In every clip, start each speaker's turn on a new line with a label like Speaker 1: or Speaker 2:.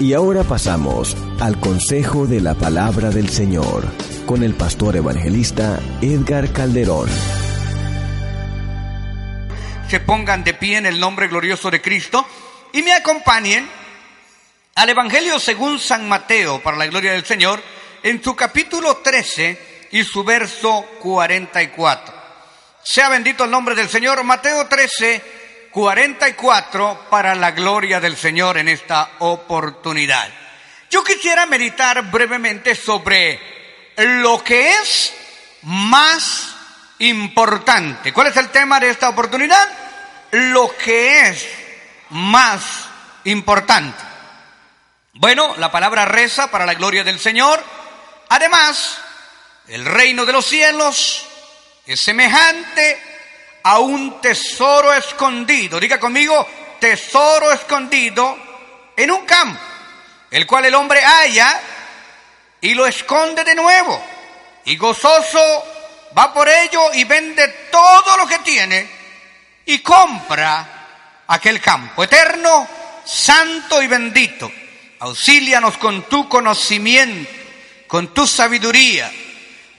Speaker 1: Y ahora pasamos al consejo de la palabra del Señor con el pastor evangelista Edgar Calderón.
Speaker 2: Se pongan de pie en el nombre glorioso de Cristo y me acompañen al Evangelio según San Mateo, para la gloria del Señor, en su capítulo 13 y su verso 44. Sea bendito el nombre del Señor, Mateo 13, 44 para la gloria del Señor en esta oportunidad. Yo quisiera meditar brevemente sobre lo que es más importante. ¿Cuál es el tema de esta oportunidad? Lo que es más importante. Bueno, la palabra reza para la gloria del Señor. Además, el reino de los cielos es semejante a un tesoro escondido. Diga conmigo, tesoro escondido en un campo, el cual el hombre halla y lo esconde de nuevo. Y gozoso va por ello y vende todo lo que tiene y compra aquel campo. Eterno, santo y bendito, auxílianos con tu conocimiento, con tu sabiduría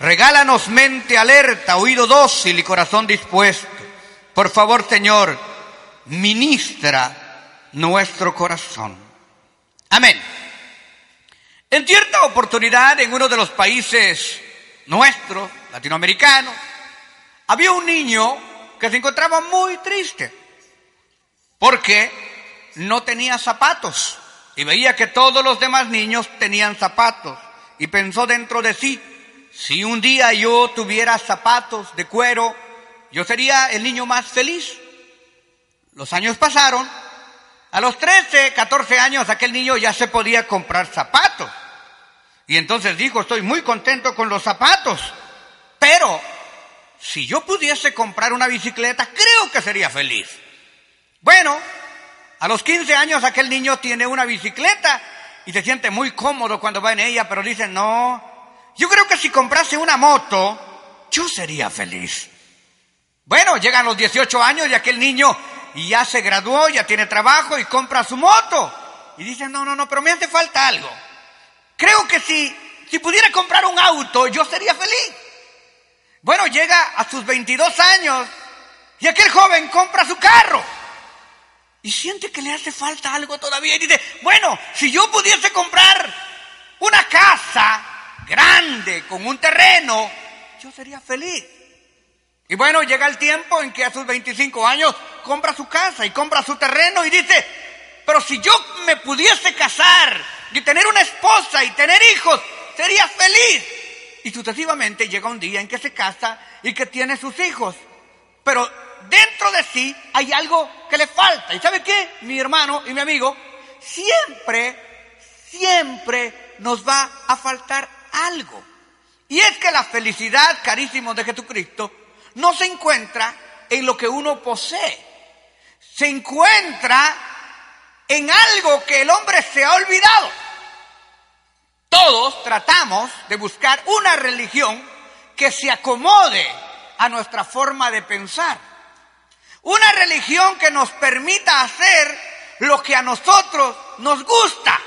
Speaker 2: Regálanos mente alerta, oído dócil y corazón dispuesto. Por favor, Señor, ministra nuestro corazón. Amén. En cierta oportunidad, en uno de los países nuestros, latinoamericanos, había un niño que se encontraba muy triste porque no tenía zapatos y veía que todos los demás niños tenían zapatos y pensó dentro de sí, si un día yo tuviera zapatos de cuero, yo sería el niño más feliz. Los años pasaron. A los 13, 14 años aquel niño ya se podía comprar zapatos. Y entonces dijo, estoy muy contento con los zapatos. Pero si yo pudiese comprar una bicicleta, creo que sería feliz. Bueno, a los 15 años aquel niño tiene una bicicleta y se siente muy cómodo cuando va en ella, pero dice, no, yo creo que si comprase una moto, yo sería feliz. Bueno, llegan los 18 años y aquel niño ya se graduó, ya tiene trabajo y compra su moto. Y dice, no, no, no, pero me hace falta algo. Creo que si, si pudiera comprar un auto, yo sería feliz. Bueno, llega a sus 22 años y aquel joven compra su carro. Y siente que le hace falta algo todavía. Y dice, bueno, si yo pudiese comprar una casa, grande, con un terreno, yo sería feliz. Y bueno, llega el tiempo en que a sus 25 años compra su casa y compra su terreno y dice, pero si yo me pudiese casar y tener una esposa y tener hijos, sería feliz. Y sucesivamente llega un día en que se casa y que tiene sus hijos. Pero dentro de sí hay algo que le falta. ¿Y sabe qué? Mi hermano y mi amigo, siempre, siempre nos va a faltar algo. Y es que la felicidad, carísimo de Jesucristo, no se encuentra en lo que uno posee. Se encuentra en algo que el hombre se ha olvidado. Todos tratamos de buscar una religión que se acomode a nuestra forma de pensar. Una religión que nos permita hacer lo que a nosotros nos gusta.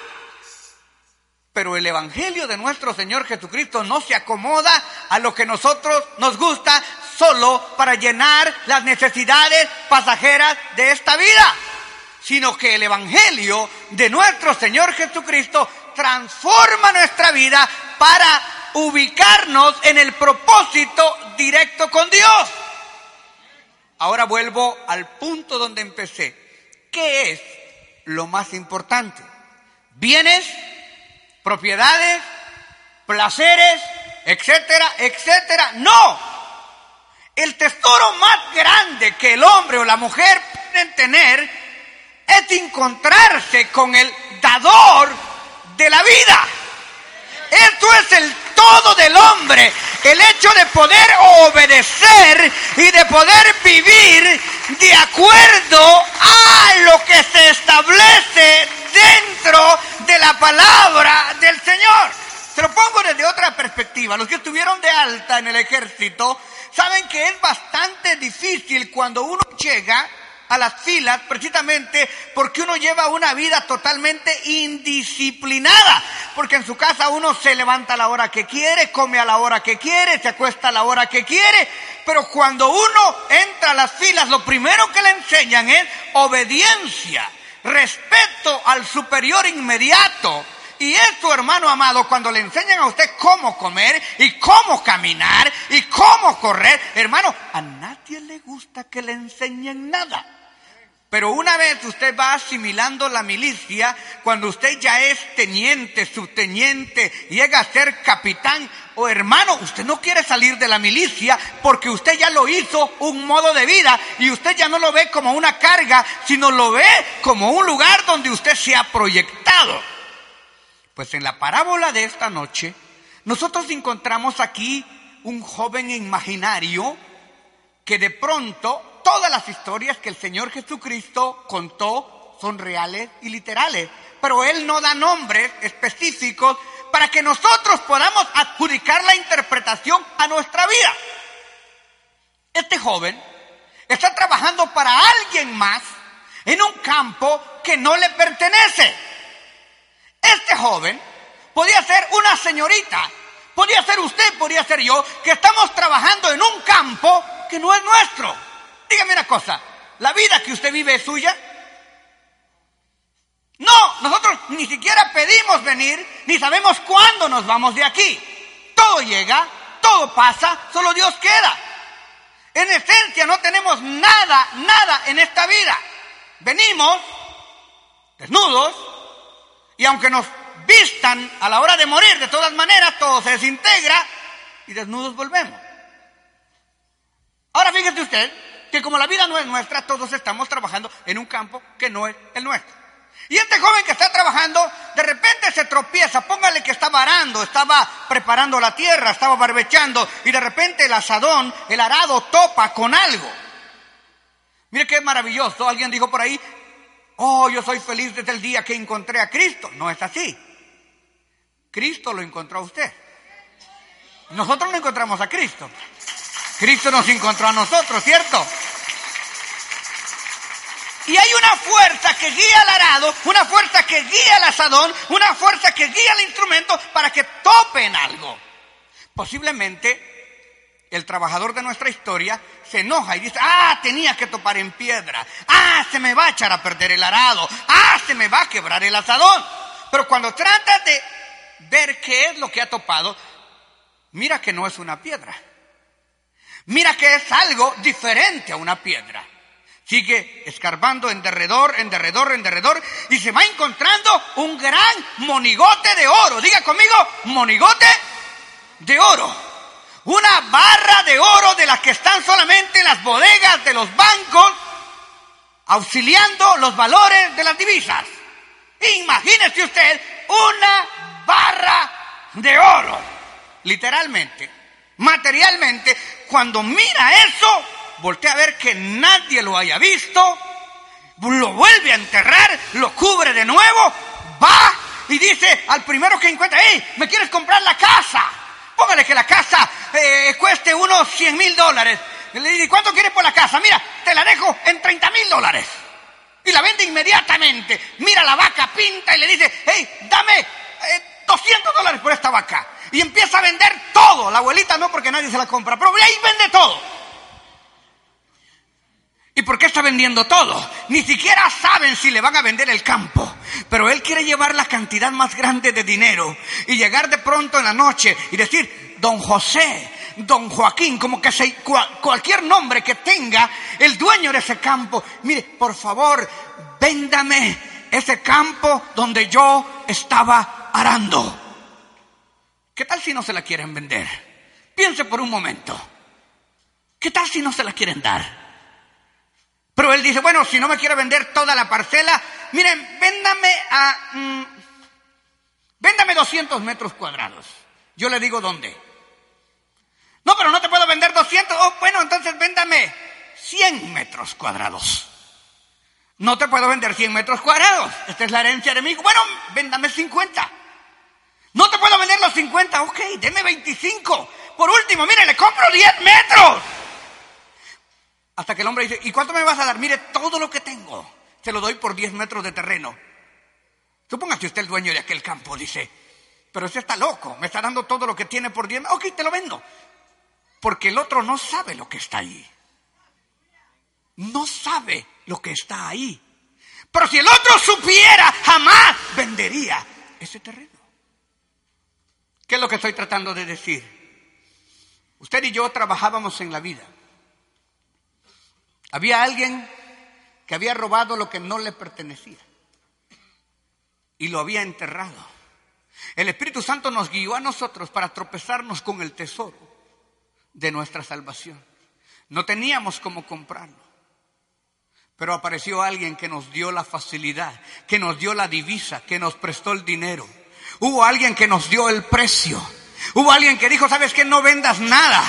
Speaker 2: Pero el Evangelio de nuestro Señor Jesucristo no se acomoda a lo que nosotros nos gusta solo para llenar las necesidades pasajeras de esta vida, sino que el Evangelio de nuestro Señor Jesucristo transforma nuestra vida para ubicarnos en el propósito directo con Dios. Ahora vuelvo al punto donde empecé. ¿Qué es lo más importante? ¿Bienes? Propiedades, placeres, etcétera, etcétera. No. El tesoro más grande que el hombre o la mujer pueden tener es encontrarse con el dador de la vida. Esto es el todo del hombre, el hecho de poder obedecer y de poder vivir de acuerdo a lo que se establece dentro de la palabra del Señor. Se lo pongo desde otra perspectiva. Los que estuvieron de alta en el ejército saben que es bastante difícil cuando uno llega a las filas precisamente porque uno lleva una vida totalmente indisciplinada, porque en su casa uno se levanta a la hora que quiere, come a la hora que quiere, se acuesta a la hora que quiere, pero cuando uno entra a las filas lo primero que le enseñan es obediencia, respeto al superior inmediato, y esto, hermano amado, cuando le enseñan a usted cómo comer y cómo caminar y cómo correr, hermano, a nadie le gusta que le enseñen nada. Pero una vez usted va asimilando la milicia, cuando usted ya es teniente, subteniente, llega a ser capitán o hermano, usted no quiere salir de la milicia porque usted ya lo hizo un modo de vida y usted ya no lo ve como una carga, sino lo ve como un lugar donde usted se ha proyectado. Pues en la parábola de esta noche, nosotros encontramos aquí un joven imaginario que de pronto todas las historias que el Señor Jesucristo contó son reales y literales, pero Él no da nombres específicos para que nosotros podamos adjudicar la interpretación a nuestra vida. Este joven está trabajando para alguien más en un campo que no le pertenece. Este joven podía ser una señorita, podía ser usted, podía ser yo, que estamos trabajando en un campo que no es nuestro. Dígame una cosa, ¿la vida que usted vive es suya? No, nosotros ni siquiera pedimos venir, ni sabemos cuándo nos vamos de aquí. Todo llega, todo pasa, solo Dios queda. En esencia no tenemos nada, nada en esta vida. Venimos desnudos, y aunque nos vistan a la hora de morir, de todas maneras todo se desintegra y desnudos volvemos. Ahora fíjese usted que como la vida no es nuestra, todos estamos trabajando en un campo que no es el nuestro. Y este joven que está trabajando, de repente se tropieza, póngale que estaba arando, estaba preparando la tierra, estaba barbechando, y de repente el asadón, el arado topa con algo. Mire qué maravilloso, alguien dijo por ahí, oh, yo soy feliz desde el día que encontré a Cristo. No es así. Cristo lo encontró a usted. Nosotros no encontramos a Cristo. Cristo nos encontró a nosotros, ¿cierto? Y hay una fuerza que guía al arado, una fuerza que guía al asadón, una fuerza que guía al instrumento para que topen algo. Posiblemente el trabajador de nuestra historia se enoja y dice, ah, tenía que topar en piedra, ah, se me va a echar a perder el arado, ah, se me va a quebrar el asadón. Pero cuando trata de ver qué es lo que ha topado, mira que no es una piedra. Mira que es algo diferente a una piedra. Sigue escarbando en derredor, en derredor, en derredor y se va encontrando un gran monigote de oro. Diga conmigo, monigote de oro una barra de oro de las que están solamente en las bodegas de los bancos, auxiliando los valores de las divisas. Imagínese usted una barra de oro, literalmente, materialmente, cuando mira eso, voltea a ver que nadie lo haya visto, lo vuelve a enterrar, lo cubre de nuevo, va y dice al primero que encuentra, hey, ¿me quieres comprar la casa? Póngale que la casa eh, cueste unos 100 mil dólares. Le dice, ¿cuánto quieres por la casa? Mira, te la dejo en 30 mil dólares. Y la vende inmediatamente. Mira la vaca, pinta y le dice, hey, dame 200 eh, dólares por esta vaca. Y empieza a vender todo. La abuelita no porque nadie se la compra, pero ahí vende todo. ¿Y por qué está vendiendo todo? Ni siquiera saben si le van a vender el campo. Pero él quiere llevar la cantidad más grande de dinero y llegar de pronto en la noche y decir, don José, don Joaquín, como que se, cualquier nombre que tenga el dueño de ese campo, mire, por favor, véndame ese campo donde yo estaba arando. ¿Qué tal si no se la quieren vender? Piense por un momento. ¿Qué tal si no se la quieren dar? Pero él dice, bueno, si no me quiere vender toda la parcela, miren, véndame a... Mm, véndame 200 metros cuadrados. Yo le digo dónde. No, pero no te puedo vender 200. Oh, bueno, entonces véndame 100 metros cuadrados. No te puedo vender 100 metros cuadrados. Esta es la herencia de mi hijo. Bueno, véndame 50. No te puedo vender los 50. Ok, deme 25. Por último, mire, le compro 10 metros. Hasta que el hombre dice, ¿y cuánto me vas a dar? Mire, todo lo que tengo. Se lo doy por 10 metros de terreno. Suponga que usted es el dueño de aquel campo, dice. Pero usted está loco, me está dando todo lo que tiene por 10 metros. Ok, te lo vendo. Porque el otro no sabe lo que está ahí. No sabe lo que está ahí. Pero si el otro supiera, jamás vendería ese terreno. ¿Qué es lo que estoy tratando de decir? Usted y yo trabajábamos en la vida. Había alguien que había robado lo que no le pertenecía y lo había enterrado. El Espíritu Santo nos guió a nosotros para tropezarnos con el tesoro de nuestra salvación. No teníamos cómo comprarlo. Pero apareció alguien que nos dio la facilidad, que nos dio la divisa, que nos prestó el dinero. Hubo alguien que nos dio el precio. Hubo alguien que dijo, sabes que no vendas nada,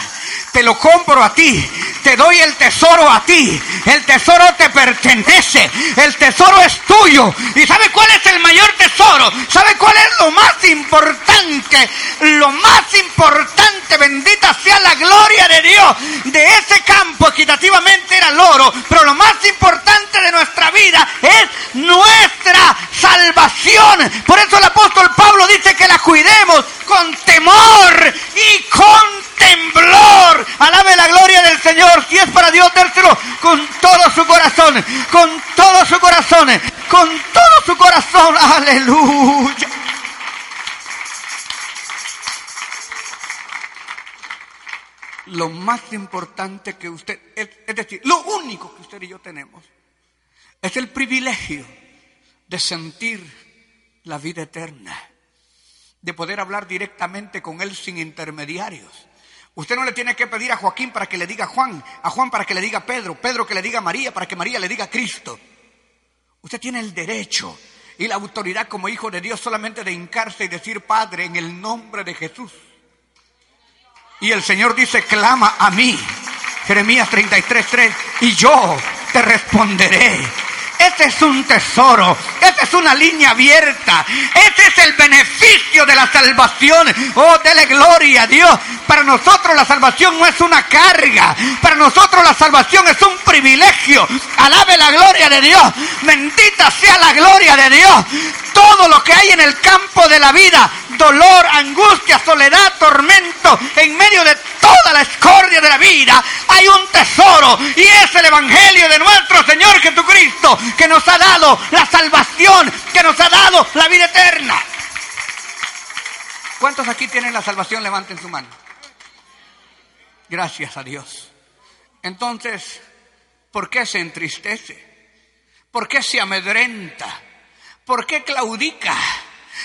Speaker 2: te lo compro a ti, te doy el tesoro a ti, el tesoro te pertenece, el tesoro es tuyo. ¿Y sabe cuál es el mayor tesoro? ¿Sabe cuál es lo más importante? Lo más importante, bendita sea la gloria de Dios, de ese campo equitativamente era el oro, pero lo más importante de nuestra vida es nuestra salvación. Por eso el apóstol Pablo dice que la cuidemos con temor y con temblor. Alabe la gloria del Señor. Si es para Dios, dérselo con todo su corazón, con todo su corazón, con todo su corazón. Aleluya. Lo más importante que usted, es decir, lo único que usted y yo tenemos, es el privilegio de sentir la vida eterna, de poder hablar directamente con Él sin intermediarios Usted no le tiene que pedir a Joaquín para que le diga Juan, a Juan para que le diga Pedro, Pedro que le diga María, para que María le diga Cristo. Usted tiene el derecho y la autoridad como hijo de Dios solamente de hincarse y decir Padre en el nombre de Jesús. Y el Señor dice, clama a mí. Jeremías 33:3, y yo te responderé este es un tesoro, esta es una línea abierta, este es el beneficio de la salvación. Oh, dele gloria a Dios. Para nosotros la salvación no es una carga, para nosotros la salvación es un privilegio. Alabe la gloria de Dios, bendita sea la gloria de Dios. Todo lo que hay en el campo de la vida, dolor, angustia, soledad, tormento, en medio de toda la escordia de la vida, hay un tesoro y es el Evangelio de nuestro Señor Jesucristo que nos ha dado la salvación, que nos ha dado la vida eterna. ¿Cuántos aquí tienen la salvación? Levanten su mano. Gracias a Dios. Entonces, ¿por qué se entristece? ¿Por qué se amedrenta? ¿Por qué claudica?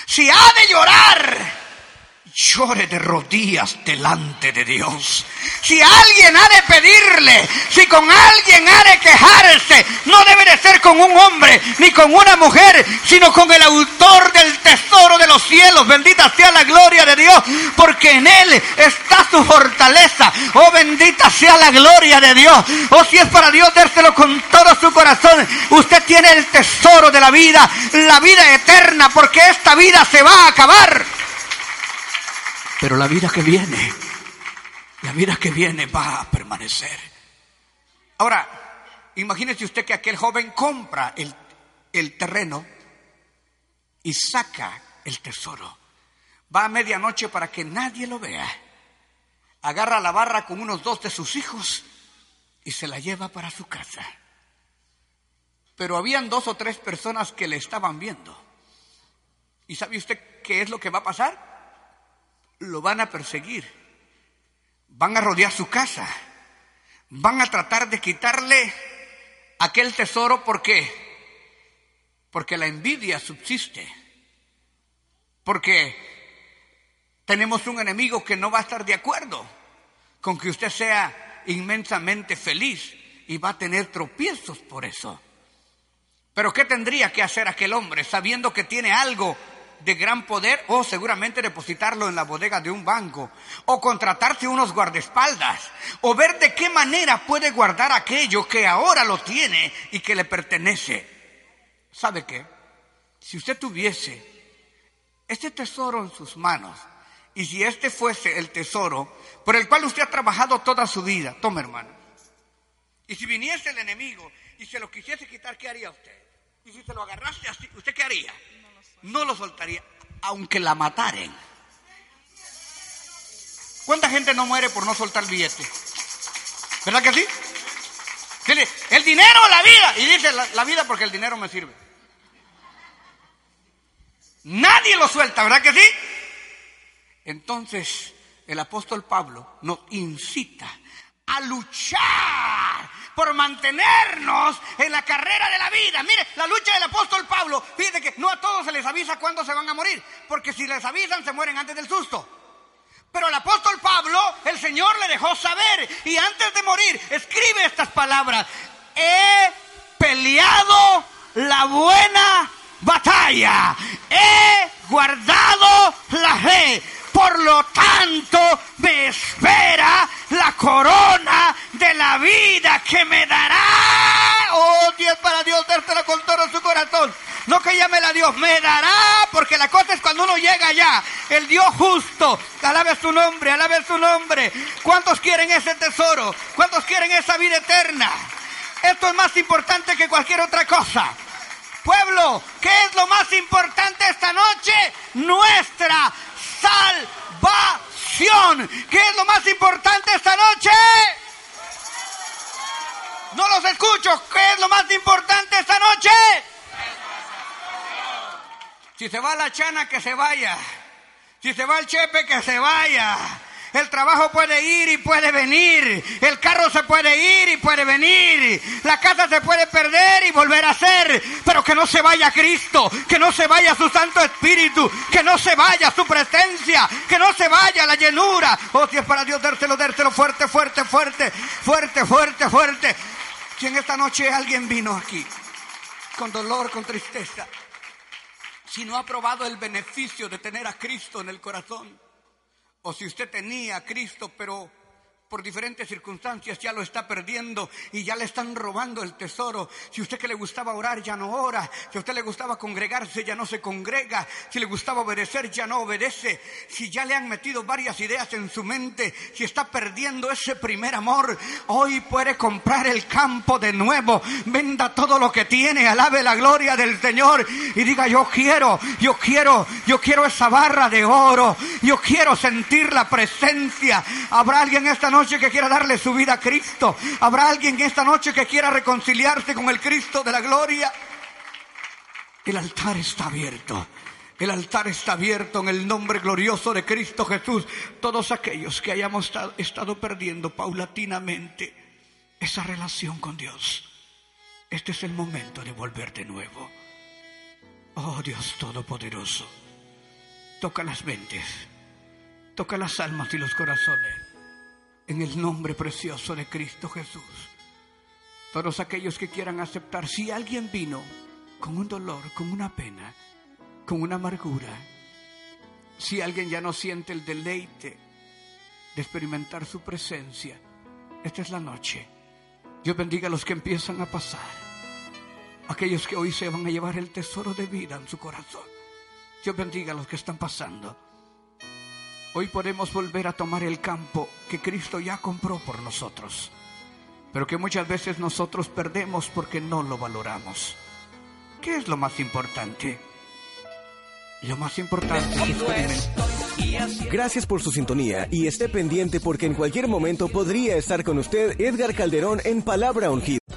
Speaker 2: Si ha de llorar, llore de rodillas delante de Dios. Si alguien ha de pedirle, si con alguien ha de quejarse, no debe de ser con un hombre ni con una mujer, sino con el autor del tesoro de los cielos. Bendita sea la gloria de Dios, porque en él está su fortaleza. Oh, bendita sea la gloria de Dios. Oh, si es para Dios, dérselo con todo su corazón. Usted tiene el tesoro de la vida, la vida eterna, porque esta vida se va a acabar. Pero la vida que viene, la vida que viene va a permanecer. Ahora, imagínese usted que aquel joven compra el, el terreno y saca el tesoro. Va a medianoche para que nadie lo vea. Agarra la barra con unos dos de sus hijos y se la lleva para su casa. Pero habían dos o tres personas que le estaban viendo. ¿Y sabe usted qué es lo que va a pasar? Lo van a perseguir, van a rodear su casa, van a tratar de quitarle aquel tesoro. ¿Por qué? Porque la envidia subsiste, porque tenemos un enemigo que no va a estar de acuerdo con que usted sea inmensamente feliz y va a tener tropiezos por eso. Pero ¿qué tendría que hacer aquel hombre sabiendo que tiene algo de gran poder o seguramente depositarlo en la bodega de un banco o contratarse unos guardaespaldas o ver de qué manera puede guardar aquello que ahora lo tiene y que le pertenece? ¿Sabe qué? Si usted tuviese este tesoro en sus manos y si este fuese el tesoro por el cual usted ha trabajado toda su vida, tome hermano. Y si viniese el enemigo y se lo quisiese quitar, ¿qué haría usted? Y si se lo agarraste así, ¿usted qué haría? No lo soltaría, aunque la mataren. ¿Cuánta gente no muere por no soltar el billete? ¿Verdad que sí? El dinero o la vida. Y dice la, vida porque el dinero me sirve. Nadie lo suelta, ¿verdad que sí? Entonces, el apóstol Pablo nos incita a luchar por mantenernos en la carrera de la vida. Mire, la lucha del apóstol Pablo, fíjate que no a todos se les avisa cuándo se van a morir, porque si les avisan se mueren antes del susto. Pero al apóstol Pablo, el Señor le dejó saber y antes de morir escribe estas palabras. He peleado la buena batalla. He guardado la fe por lo tanto, me espera la corona de la vida que me dará. Oh, Dios para Dios, dársela con todo su corazón. No que llame la Dios, me dará, porque la cosa es cuando uno llega allá, el Dios justo, alabe su nombre, alabe su nombre. ¿Cuántos quieren ese tesoro? ¿Cuántos quieren esa vida eterna? Esto es más importante que cualquier otra cosa. Pueblo, ¿qué es lo más importante esta noche? Nuestra salvación. ¿Qué es lo más importante esta noche? No los escucho. ¿Qué es lo más importante esta noche? Si se va la chana, que se vaya. Si se va el chepe, que se vaya. El trabajo puede ir y puede venir. El carro se puede ir y puede venir. La casa se puede perder y volver a ser. Pero que no se vaya Cristo. Que no se vaya su Santo Espíritu. Que no se vaya su presencia. Que no se vaya la llenura. Oh, si es para Dios, dárselo, dárselo fuerte, fuerte, fuerte. Fuerte, fuerte, fuerte. Si en esta noche alguien vino aquí con dolor, con tristeza. Si no ha probado el beneficio de tener a Cristo en el corazón o si usted tenía a Cristo, pero por diferentes circunstancias ya lo está perdiendo y ya le están robando el tesoro. Si usted que le gustaba orar ya no ora, si usted le gustaba congregarse ya no se congrega, si le gustaba obedecer ya no obedece, si ya le han metido varias ideas en su mente, si está perdiendo ese primer amor, hoy puede comprar el campo de nuevo, venda todo lo que tiene, alabe la gloria del Señor y diga yo quiero, yo quiero, yo quiero esa barra de oro, yo quiero sentir la presencia. ¿Habrá alguien esta noche? Noche que quiera darle su vida a Cristo. Habrá alguien esta noche que quiera reconciliarse con el Cristo de la gloria. El altar está abierto. El altar está abierto en el nombre glorioso de Cristo Jesús. Todos aquellos que hayamos estado perdiendo paulatinamente esa relación con Dios. Este es el momento de volver de nuevo. Oh Dios Todopoderoso, toca las mentes, toca las almas y los corazones en el nombre precioso de Cristo Jesús. Todos aquellos que quieran aceptar, si alguien vino con un dolor, con una pena, con una amargura, si alguien ya no siente el deleite de experimentar su presencia, esta es la noche. Dios bendiga a los que empiezan a pasar, aquellos que hoy se van a llevar el tesoro de vida en su corazón. Dios bendiga a los que están pasando. Hoy podemos volver a tomar el campo que Cristo ya compró por nosotros, pero que muchas veces nosotros perdemos porque no lo valoramos. ¿Qué es lo más importante? Lo más importante es experimentar.
Speaker 1: Gracias por su sintonía y esté pendiente porque en cualquier momento podría estar con usted Edgar Calderón en Palabra Ungida.